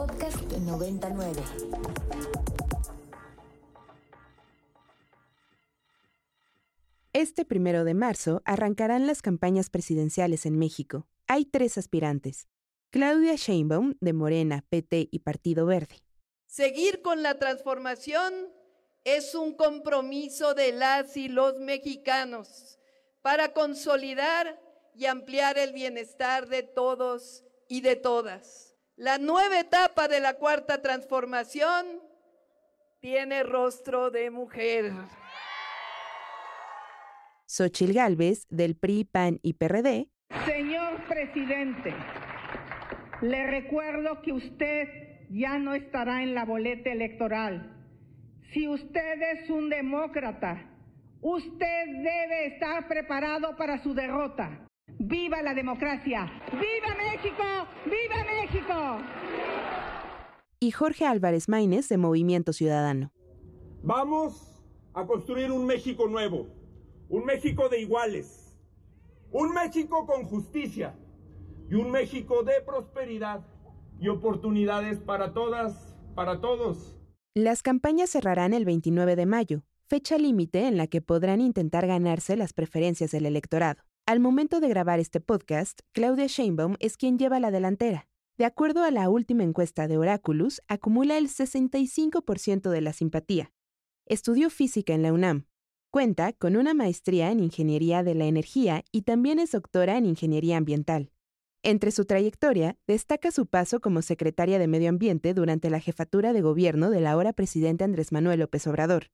Podcast 99. Este primero de marzo arrancarán las campañas presidenciales en México. Hay tres aspirantes. Claudia Sheinbaum, de Morena, PT y Partido Verde. Seguir con la transformación es un compromiso de las y los mexicanos para consolidar y ampliar el bienestar de todos y de todas. La nueva etapa de la cuarta transformación tiene rostro de mujer. Xochil Gálvez, del PRI, PAN y PRD. Señor presidente, le recuerdo que usted ya no estará en la boleta electoral. Si usted es un demócrata, usted debe estar preparado para su derrota. ¡Viva la democracia! ¡Viva México! ¡Viva México! Y Jorge Álvarez Maínez, de Movimiento Ciudadano. Vamos a construir un México nuevo un México de iguales, un México con justicia y un México de prosperidad y oportunidades para todas, para todos. Las campañas cerrarán el 29 de mayo, fecha límite en la que podrán intentar ganarse las preferencias del electorado. Al momento de grabar este podcast, Claudia Sheinbaum es quien lleva la delantera. De acuerdo a la última encuesta de Oraculus, acumula el 65% de la simpatía. Estudió física en la UNAM, Cuenta con una maestría en Ingeniería de la Energía y también es doctora en Ingeniería Ambiental. Entre su trayectoria, destaca su paso como secretaria de Medio Ambiente durante la jefatura de gobierno del ahora presidente Andrés Manuel López Obrador.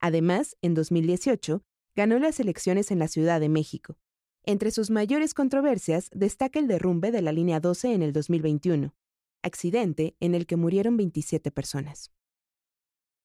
Además, en 2018, ganó las elecciones en la Ciudad de México. Entre sus mayores controversias destaca el derrumbe de la línea 12 en el 2021, accidente en el que murieron 27 personas.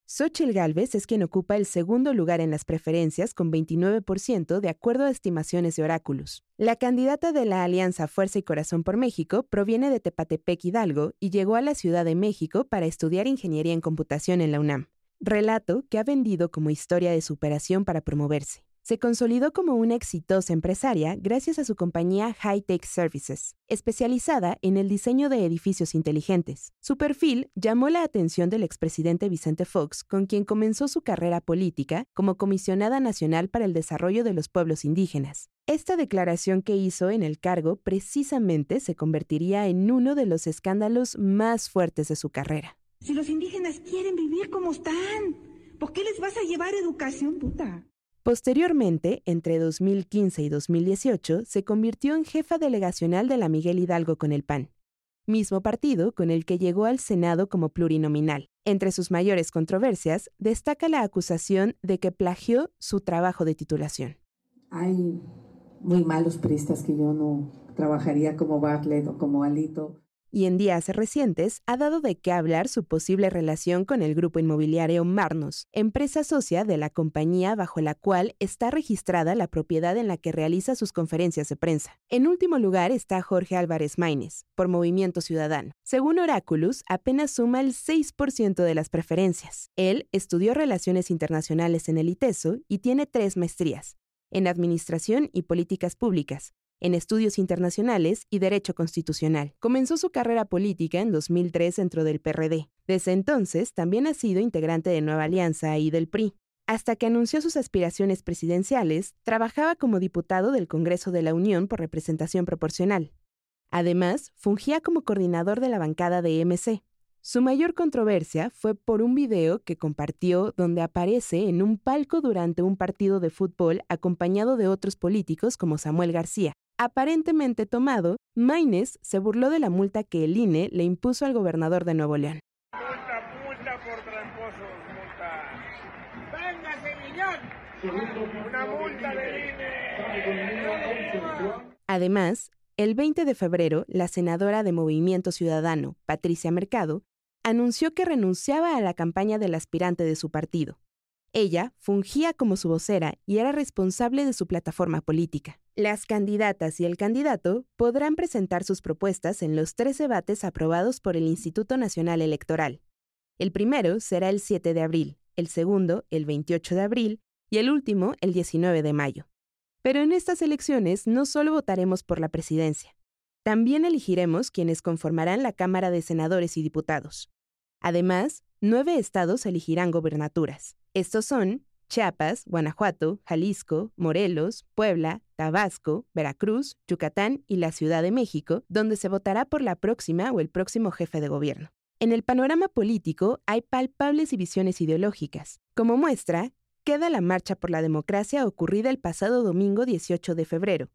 Xochitl Gálvez es quien ocupa el segundo lugar en las preferencias con 29% de acuerdo a estimaciones de oráculos. La candidata de la Alianza Fuerza y Corazón por México proviene de Tepatepec Hidalgo y llegó a la Ciudad de México para estudiar ingeniería en computación en la UNAM. Relato que ha vendido como historia de superación para promoverse. Se consolidó como una exitosa empresaria gracias a su compañía High Tech Services, especializada en el diseño de edificios inteligentes. Su perfil llamó la atención del expresidente Vicente Fox, con quien comenzó su carrera política como comisionada nacional para el desarrollo de los pueblos indígenas. Esta declaración que hizo en el cargo precisamente se convertiría en uno de los escándalos más fuertes de su carrera. Si los indígenas quieren vivir como están, ¿por qué les vas a llevar educación, puta? Posteriormente, entre 2015 y 2018, se convirtió en jefa delegacional de la Miguel Hidalgo con el PAN, mismo partido con el que llegó al Senado como plurinominal. Entre sus mayores controversias, destaca la acusación de que plagió su trabajo de titulación. Hay muy malos pristas que yo no trabajaría como Bartlett o como Alito y en días recientes ha dado de qué hablar su posible relación con el grupo inmobiliario Marnos, empresa socia de la compañía bajo la cual está registrada la propiedad en la que realiza sus conferencias de prensa. En último lugar está Jorge Álvarez Maínez, por Movimiento Ciudadano. Según Oráculos, apenas suma el 6% de las preferencias. Él estudió Relaciones Internacionales en el ITESO y tiene tres maestrías, en Administración y Políticas Públicas, en estudios internacionales y derecho constitucional. Comenzó su carrera política en 2003 dentro del PRD. Desde entonces también ha sido integrante de Nueva Alianza y del PRI. Hasta que anunció sus aspiraciones presidenciales, trabajaba como diputado del Congreso de la Unión por representación proporcional. Además, fungía como coordinador de la bancada de MC. Su mayor controversia fue por un video que compartió donde aparece en un palco durante un partido de fútbol acompañado de otros políticos como Samuel García, aparentemente tomado, Maines se burló de la multa que el INE le impuso al gobernador de Nuevo León. Multa, multa por tramposos, multa. ¡Venga, ¡Una multa del INE! Además, el 20 de febrero, la senadora de Movimiento Ciudadano, Patricia Mercado, anunció que renunciaba a la campaña del aspirante de su partido. Ella fungía como su vocera y era responsable de su plataforma política. Las candidatas y el candidato podrán presentar sus propuestas en los tres debates aprobados por el Instituto Nacional Electoral. El primero será el 7 de abril, el segundo el 28 de abril y el último el 19 de mayo. Pero en estas elecciones no solo votaremos por la presidencia. También elegiremos quienes conformarán la Cámara de Senadores y Diputados. Además, nueve estados elegirán gobernaturas. Estos son Chiapas, Guanajuato, Jalisco, Morelos, Puebla, Tabasco, Veracruz, Yucatán y la Ciudad de México, donde se votará por la próxima o el próximo jefe de gobierno. En el panorama político hay palpables divisiones ideológicas. Como muestra, queda la Marcha por la Democracia ocurrida el pasado domingo 18 de febrero,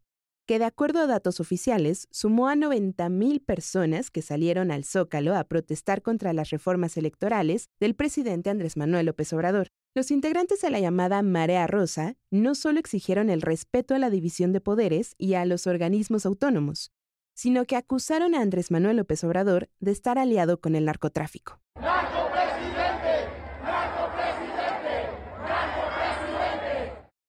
que de acuerdo a datos oficiales sumó a 90.000 personas que salieron al Zócalo a protestar contra las reformas electorales del presidente Andrés Manuel López Obrador. Los integrantes de la llamada Marea Rosa no solo exigieron el respeto a la división de poderes y a los organismos autónomos, sino que acusaron a Andrés Manuel López Obrador de estar aliado con el narcotráfico.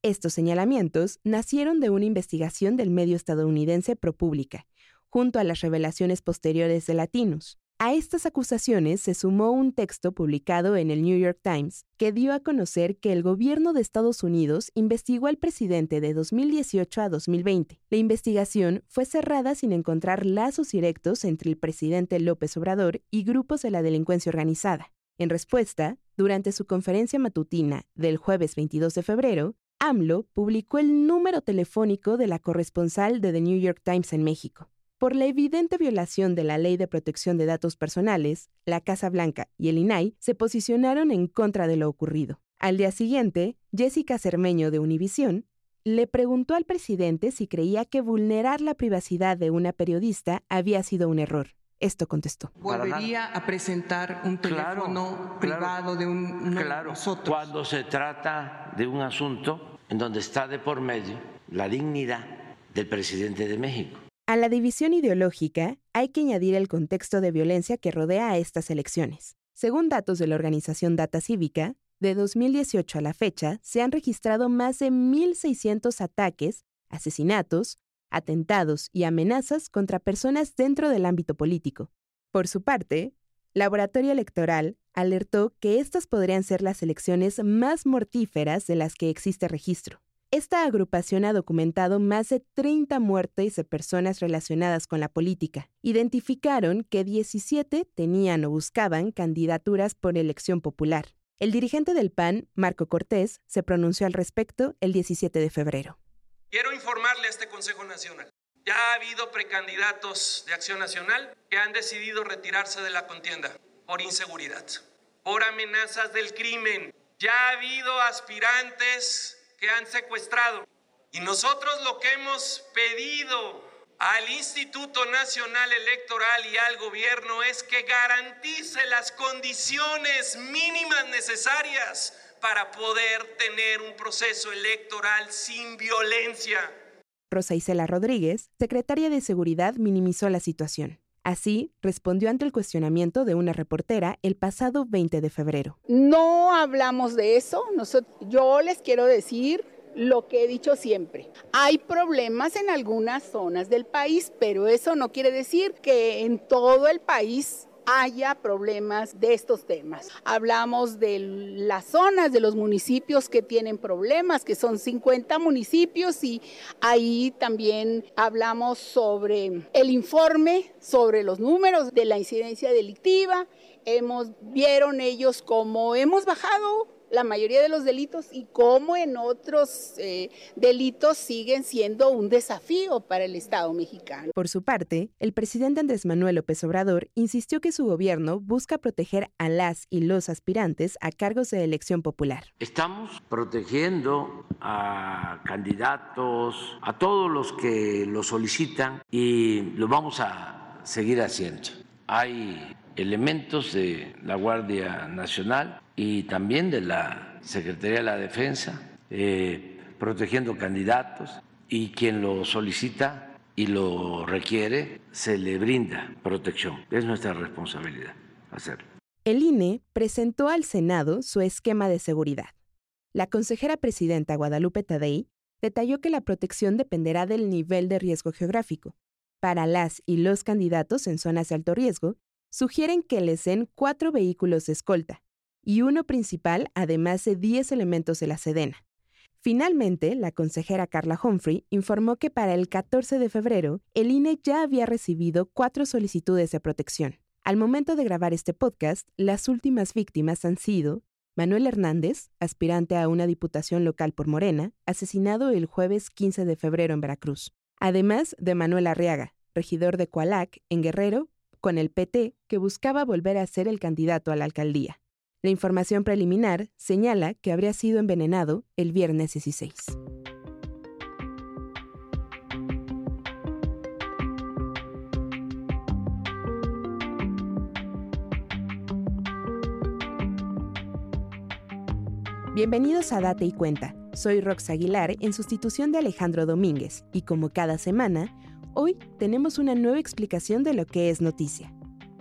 Estos señalamientos nacieron de una investigación del medio estadounidense ProPublica, junto a las revelaciones posteriores de Latinos. A estas acusaciones se sumó un texto publicado en el New York Times que dio a conocer que el gobierno de Estados Unidos investigó al presidente de 2018 a 2020. La investigación fue cerrada sin encontrar lazos directos entre el presidente López Obrador y grupos de la delincuencia organizada. En respuesta, durante su conferencia matutina del jueves 22 de febrero, AMLO publicó el número telefónico de la corresponsal de The New York Times en México. Por la evidente violación de la Ley de Protección de Datos Personales, la Casa Blanca y el INAI se posicionaron en contra de lo ocurrido. Al día siguiente, Jessica Cermeño de Univisión le preguntó al presidente si creía que vulnerar la privacidad de una periodista había sido un error. Esto contestó. ¿Volvería a presentar un teléfono privado de un claro, nosotros? Cuando se trata de un asunto en donde está de por medio la dignidad del presidente de México. A la división ideológica hay que añadir el contexto de violencia que rodea a estas elecciones. Según datos de la organización Data Cívica, de 2018 a la fecha se han registrado más de 1.600 ataques, asesinatos, atentados y amenazas contra personas dentro del ámbito político. Por su parte, Laboratorio Electoral alertó que estas podrían ser las elecciones más mortíferas de las que existe registro. Esta agrupación ha documentado más de 30 muertes de personas relacionadas con la política. Identificaron que 17 tenían o buscaban candidaturas por elección popular. El dirigente del PAN, Marco Cortés, se pronunció al respecto el 17 de febrero. Quiero informarle a este Consejo Nacional. Ya ha habido precandidatos de Acción Nacional que han decidido retirarse de la contienda por inseguridad, por amenazas del crimen. Ya ha habido aspirantes han secuestrado. Y nosotros lo que hemos pedido al Instituto Nacional Electoral y al gobierno es que garantice las condiciones mínimas necesarias para poder tener un proceso electoral sin violencia. Rosa Isela Rodríguez, secretaria de Seguridad, minimizó la situación. Así, respondió ante el cuestionamiento de una reportera el pasado 20 de febrero. No hablamos de eso. yo les quiero decir lo que he dicho siempre. Hay problemas en algunas zonas del país, pero eso no quiere decir que en todo el país haya problemas de estos temas. Hablamos de las zonas de los municipios que tienen problemas, que son 50 municipios y ahí también hablamos sobre el informe, sobre los números de la incidencia delictiva. Hemos, vieron ellos cómo hemos bajado la mayoría de los delitos y cómo en otros eh, delitos siguen siendo un desafío para el Estado mexicano. Por su parte, el presidente Andrés Manuel López Obrador insistió que su gobierno busca proteger a las y los aspirantes a cargos de elección popular. Estamos protegiendo a candidatos, a todos los que lo solicitan y lo vamos a seguir haciendo. Hay elementos de la Guardia Nacional y también de la Secretaría de la Defensa, eh, protegiendo candidatos y quien lo solicita y lo requiere, se le brinda protección. Es nuestra responsabilidad hacerlo. El INE presentó al Senado su esquema de seguridad. La consejera presidenta Guadalupe Tadei detalló que la protección dependerá del nivel de riesgo geográfico. Para las y los candidatos en zonas de alto riesgo, sugieren que les den cuatro vehículos de escolta, y uno principal, además de 10 elementos de la Sedena. Finalmente, la consejera Carla Humphrey informó que para el 14 de febrero, el INE ya había recibido cuatro solicitudes de protección. Al momento de grabar este podcast, las últimas víctimas han sido Manuel Hernández, aspirante a una diputación local por Morena, asesinado el jueves 15 de febrero en Veracruz. Además de Manuel Arriaga, regidor de Coalac, en Guerrero, con el PT, que buscaba volver a ser el candidato a la alcaldía. La información preliminar señala que habría sido envenenado el viernes 16. Bienvenidos a Date y Cuenta. Soy Rox Aguilar en sustitución de Alejandro Domínguez y como cada semana, hoy tenemos una nueva explicación de lo que es noticia.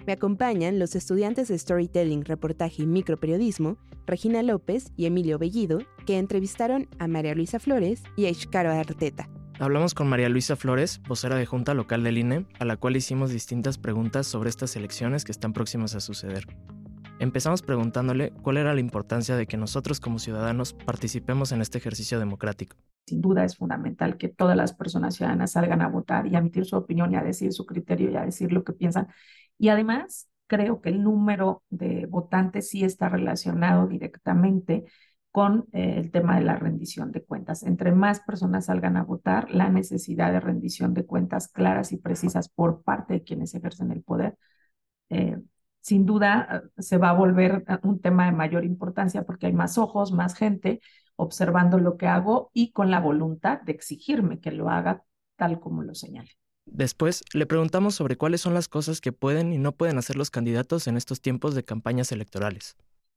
Me acompañan los estudiantes de Storytelling, Reportaje y Microperiodismo, Regina López y Emilio Bellido, que entrevistaron a María Luisa Flores y a Ishkaro Arteta. Hablamos con María Luisa Flores, vocera de Junta Local del INE, a la cual hicimos distintas preguntas sobre estas elecciones que están próximas a suceder. Empezamos preguntándole cuál era la importancia de que nosotros como ciudadanos participemos en este ejercicio democrático. Sin duda es fundamental que todas las personas ciudadanas salgan a votar y a emitir su opinión y a decir su criterio y a decir lo que piensan y además, creo que el número de votantes sí está relacionado directamente con eh, el tema de la rendición de cuentas. Entre más personas salgan a votar, la necesidad de rendición de cuentas claras y precisas por parte de quienes ejercen el poder, eh, sin duda eh, se va a volver un tema de mayor importancia porque hay más ojos, más gente observando lo que hago y con la voluntad de exigirme que lo haga tal como lo señale. Después, le preguntamos sobre cuáles son las cosas que pueden y no pueden hacer los candidatos en estos tiempos de campañas electorales.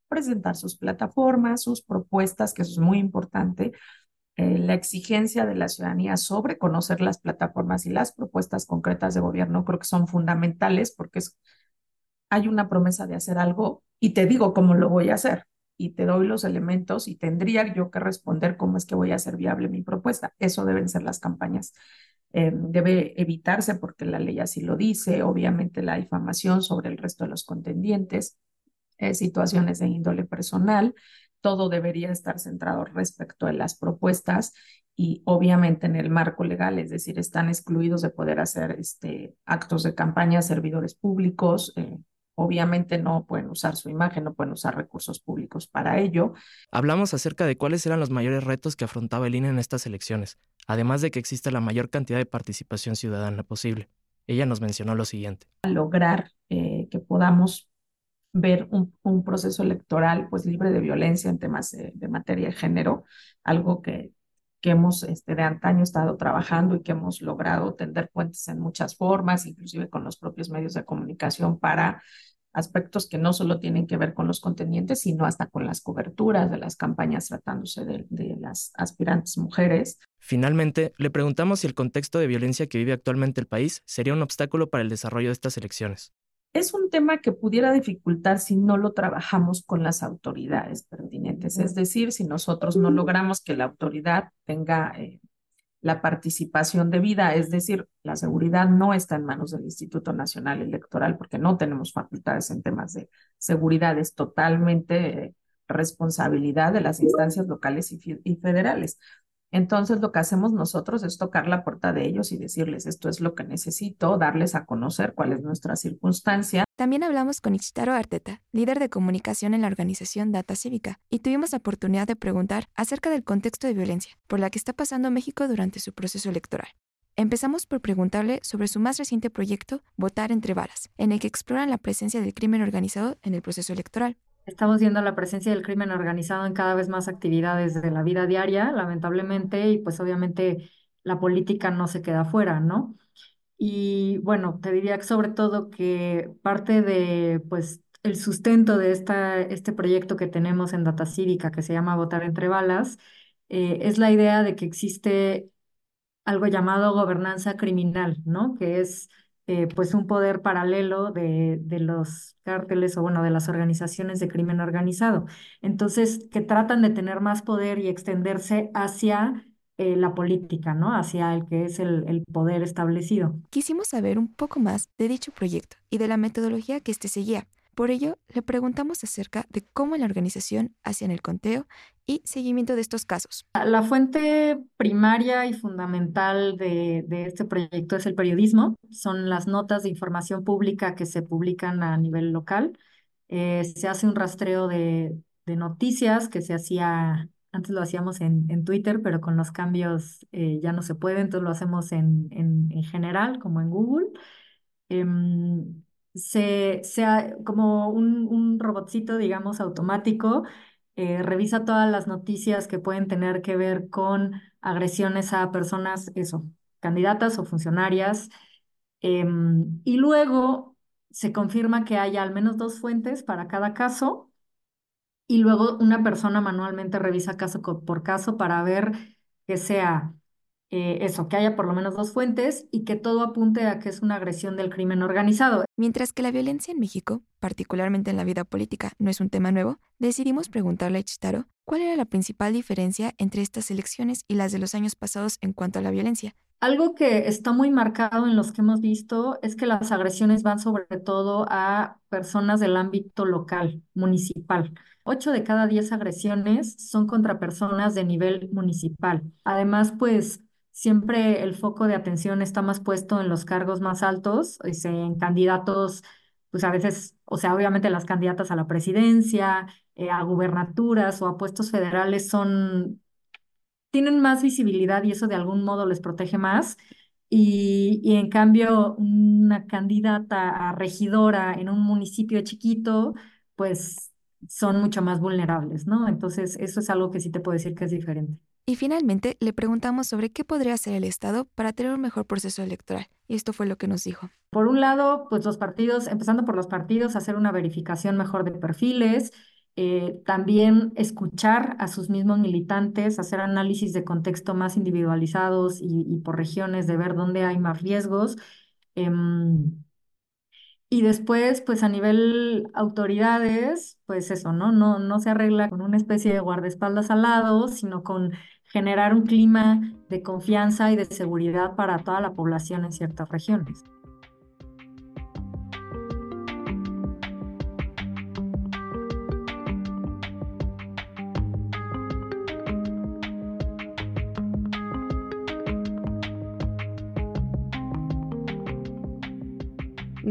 Presentar sus plataformas, sus propuestas, que eso es muy importante. Eh, la exigencia de la ciudadanía sobre conocer las plataformas y las propuestas concretas de gobierno creo que son fundamentales porque hay una promesa de hacer algo y te digo cómo lo voy a hacer y te doy los elementos y tendría yo que responder cómo es que voy a hacer viable mi propuesta. Eso deben ser las campañas eh, debe evitarse porque la ley así lo dice, obviamente la difamación sobre el resto de los contendientes, eh, situaciones de índole personal, todo debería estar centrado respecto a las propuestas y obviamente en el marco legal, es decir, están excluidos de poder hacer este, actos de campaña servidores públicos, eh, Obviamente no pueden usar su imagen, no pueden usar recursos públicos para ello. Hablamos acerca de cuáles eran los mayores retos que afrontaba el INE en estas elecciones, además de que exista la mayor cantidad de participación ciudadana posible. Ella nos mencionó lo siguiente. Lograr eh, que podamos ver un, proceso electoral pues libre de violencia en temas de, materia de género, algo que, que hemos este, de antaño estado trabajando y que hemos logrado tender puentes en muchas formas, inclusive con los propios medios de comunicación para aspectos que no solo tienen que ver con los contendientes, sino hasta con las coberturas de las campañas tratándose de, las aspirantes mujeres. Finalmente, le preguntamos si el contexto de violencia que vive actualmente el país sería un obstáculo para el desarrollo de estas elecciones. Es un tema que pudiera dificultar si no lo trabajamos con las autoridades pertinentes, es decir, si nosotros no logramos que la autoridad tenga eh, la participación debida, es decir, la seguridad no está en manos del Instituto Nacional Electoral porque no tenemos facultades en temas de seguridad, es totalmente responsabilidad de las instancias locales y, federales. Entonces, lo que hacemos nosotros es tocar la puerta de ellos y decirles, esto es lo que necesito, darles a conocer cuál es nuestra circunstancia. También hablamos con Ichitaro Arteta, líder de comunicación en la organización Data Cívica, y tuvimos la oportunidad de preguntar acerca del contexto de violencia por la que está pasando México durante su proceso electoral. Empezamos por preguntarle sobre su más reciente proyecto, Votar entre balas, en el que exploran la presencia del crimen organizado en el proceso electoral. Estamos viendo la presencia del crimen organizado en cada vez más actividades de la vida diaria, lamentablemente, y pues obviamente la política no se queda fuera, ¿no? Y bueno, te diría que sobre todo que parte de pues el sustento de esta, este proyecto que tenemos en Data Cívica, que se llama Votar entre balas, eh, es la idea de que existe algo llamado gobernanza criminal, ¿no? Que es eh, pues un poder paralelo de, de, los cárteles o bueno, de las organizaciones de crimen organizado. Entonces, que tratan de tener más poder y extenderse hacia eh, la política, ¿no? Hacia el que es el, el, poder establecido. Quisimos saber un poco más de dicho proyecto y de la metodología que éste seguía, Por ello, le preguntamos acerca de cómo la organización hacía el conteo y seguimiento de estos casos. La fuente primaria y fundamental de, este proyecto es el periodismo. Son las notas de información pública que se publican a nivel local. Eh, se hace un rastreo de, noticias que se hacía, antes lo hacíamos en, Twitter, pero con los cambios eh, ya no se puede, entonces lo hacemos en, en general, como en Google. Em, se, como un, un, robotcito, digamos, automático, eh, revisa todas las noticias que pueden tener que ver con agresiones a personas, eso, candidatas o funcionarias, em, y luego se confirma que haya al menos dos fuentes para cada caso, y luego una persona manualmente revisa caso por caso para ver que sea eh, eso, que haya por lo menos dos fuentes y que todo apunte a que es una agresión del crimen organizado. Mientras que la violencia en México, particularmente en la vida política, no es un tema nuevo, decidimos preguntarle a Chitaro cuál era la principal diferencia entre estas elecciones y las de los años pasados en cuanto a la violencia. Algo que está muy marcado en los que hemos visto es que las agresiones van sobre todo a personas del ámbito local, municipal. Ocho de cada diez agresiones son contra personas de nivel municipal. Además, pues siempre el foco de atención está más puesto en los cargos más altos, en candidatos, pues a veces, o sea, obviamente las candidatas a la presidencia, eh, a gubernaturas o a puestos federales son, tienen más visibilidad y eso de algún modo les protege más. Y, y en cambio, una candidata a regidora en un municipio chiquito, pues son mucho más vulnerables, ¿no? Entonces, eso es algo que sí te puedo decir que es diferente. Y finalmente le preguntamos sobre qué podría hacer el Estado para tener un mejor proceso electoral. Y esto fue lo que nos dijo. Por un lado, pues los partidos, empezando por los partidos, hacer una verificación mejor de perfiles, eh, también escuchar a sus mismos militantes, hacer análisis de contexto más individualizados y, por regiones, de ver dónde hay más riesgos. Em, y después, pues a nivel autoridades, pues eso, ¿no? No, no se arregla con una especie de guardaespaldas al lado, sino con generar un clima de confianza y de seguridad para toda la población en ciertas regiones.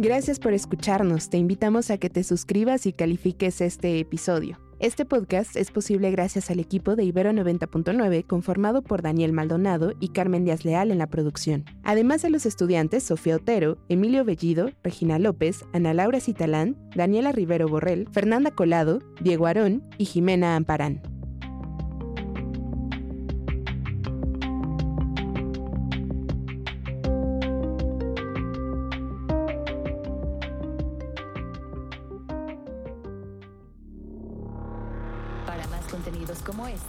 Gracias por escucharnos. Te invitamos a que te suscribas y califiques este episodio. Este podcast es posible gracias al equipo de Ibero 90.9 conformado por Daniel Maldonado y Carmen Díaz Leal en la producción. Además de los estudiantes Sofía Otero, Emilio Bellido, Regina López, Ana Laura Citalán, Daniela Rivero Borrell, Fernanda Colado, Diego Arón y Jimena Amparán.